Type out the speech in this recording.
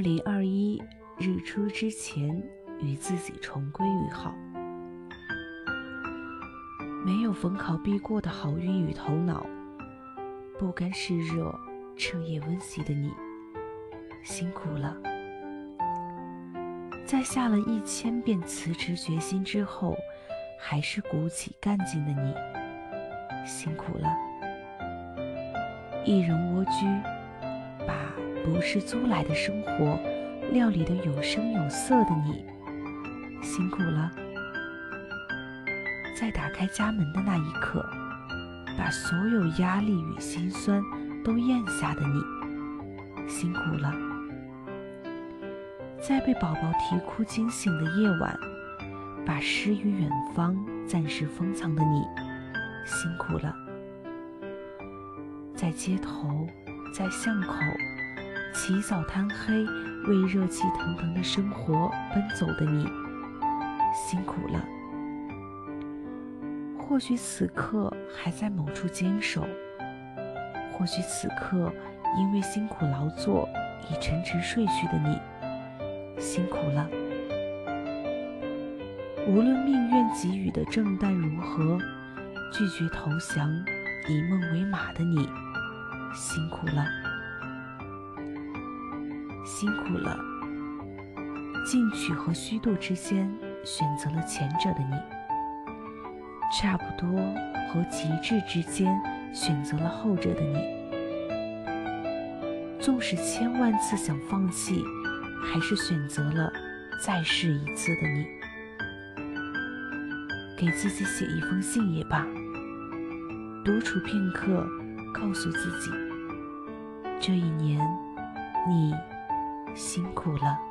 二零二一日出之前，与自己重归于好。没有逢考必过的好运与头脑，不甘示弱、彻夜温习的你，辛苦了。在下了一千遍辞职决心之后，还是鼓起干劲的你，辛苦了。一人蜗居，不是租来的生活料理的有声有色的你，辛苦了。在打开家门的那一刻，把所有压力与心酸都咽下的你，辛苦了；在被宝宝啼哭惊醒的夜晚，把诗与远方暂时封藏的你，辛苦了；在街头，在巷口，起早贪黑为热气腾腾的生活奔走的你，辛苦了。或许此刻还在某处坚守，或许此刻因为辛苦劳作已沉沉睡去的你，辛苦了。无论命运给予的正旦如何，拒绝投降，以梦为马的你，辛苦了，辛苦了。进取和虚度之间，选择了前者的你。差不多和极致之间，选择了后者的你。纵使千万次想放弃，还是选择了再试一次的你。给自己写一封信也罢，独处片刻，告诉自己，这一年你辛苦了。